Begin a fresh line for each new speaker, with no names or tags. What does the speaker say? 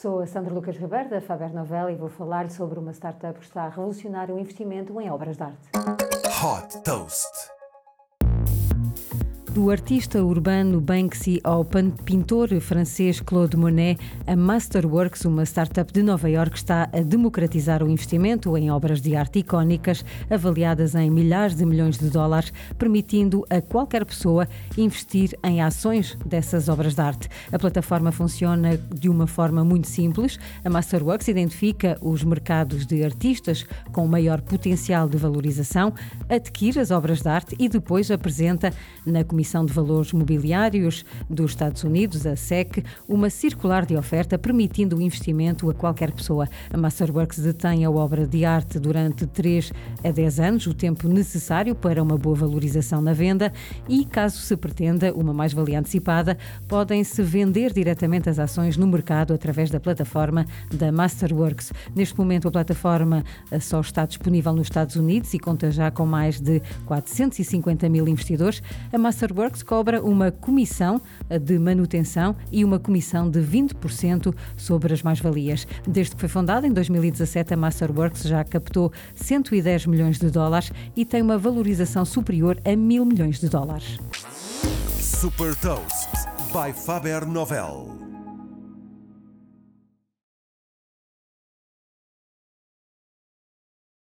Sou a Sandra Lucas Ribeiro, da Faber Novel, e vou falar sobre uma startup que está a revolucionar o investimento em obras de arte.
Hot Toast.
Do artista urbano Banksy ao pintor francês Claude Monet, a Masterworks, uma startup de Nova York, está a democratizar o investimento em obras de arte icónicas avaliadas em milhares de milhões de dólares, permitindo a qualquer pessoa investir em ações dessas obras de arte. A plataforma funciona de uma forma muito simples. A Masterworks identifica os mercados de artistas com maior potencial de valorização, adquire as obras de arte e depois apresenta na Comissão Comissão de Valores Mobiliários dos Estados Unidos, a SEC, uma circular de oferta permitindo o investimento a qualquer pessoa. A Masterworks detém a obra de arte durante 3 a 10 anos, o tempo necessário para uma boa valorização na venda e, caso se pretenda uma mais-valia antecipada, podem-se vender diretamente as ações no mercado através da plataforma da Masterworks. Neste momento, a plataforma eh, só está disponível nos Estados Unidos e conta já com mais de 450 mil investidores. A Masterworks Works cobra uma comissão de manutenção e uma comissão de 20% sobre as mais-valias. Desde que foi fundada em 2017, a Masterworks já captou 110 milhões de dólares e tem uma valorização superior a mil milhões de dólares.
Super Toast by Faber Novel.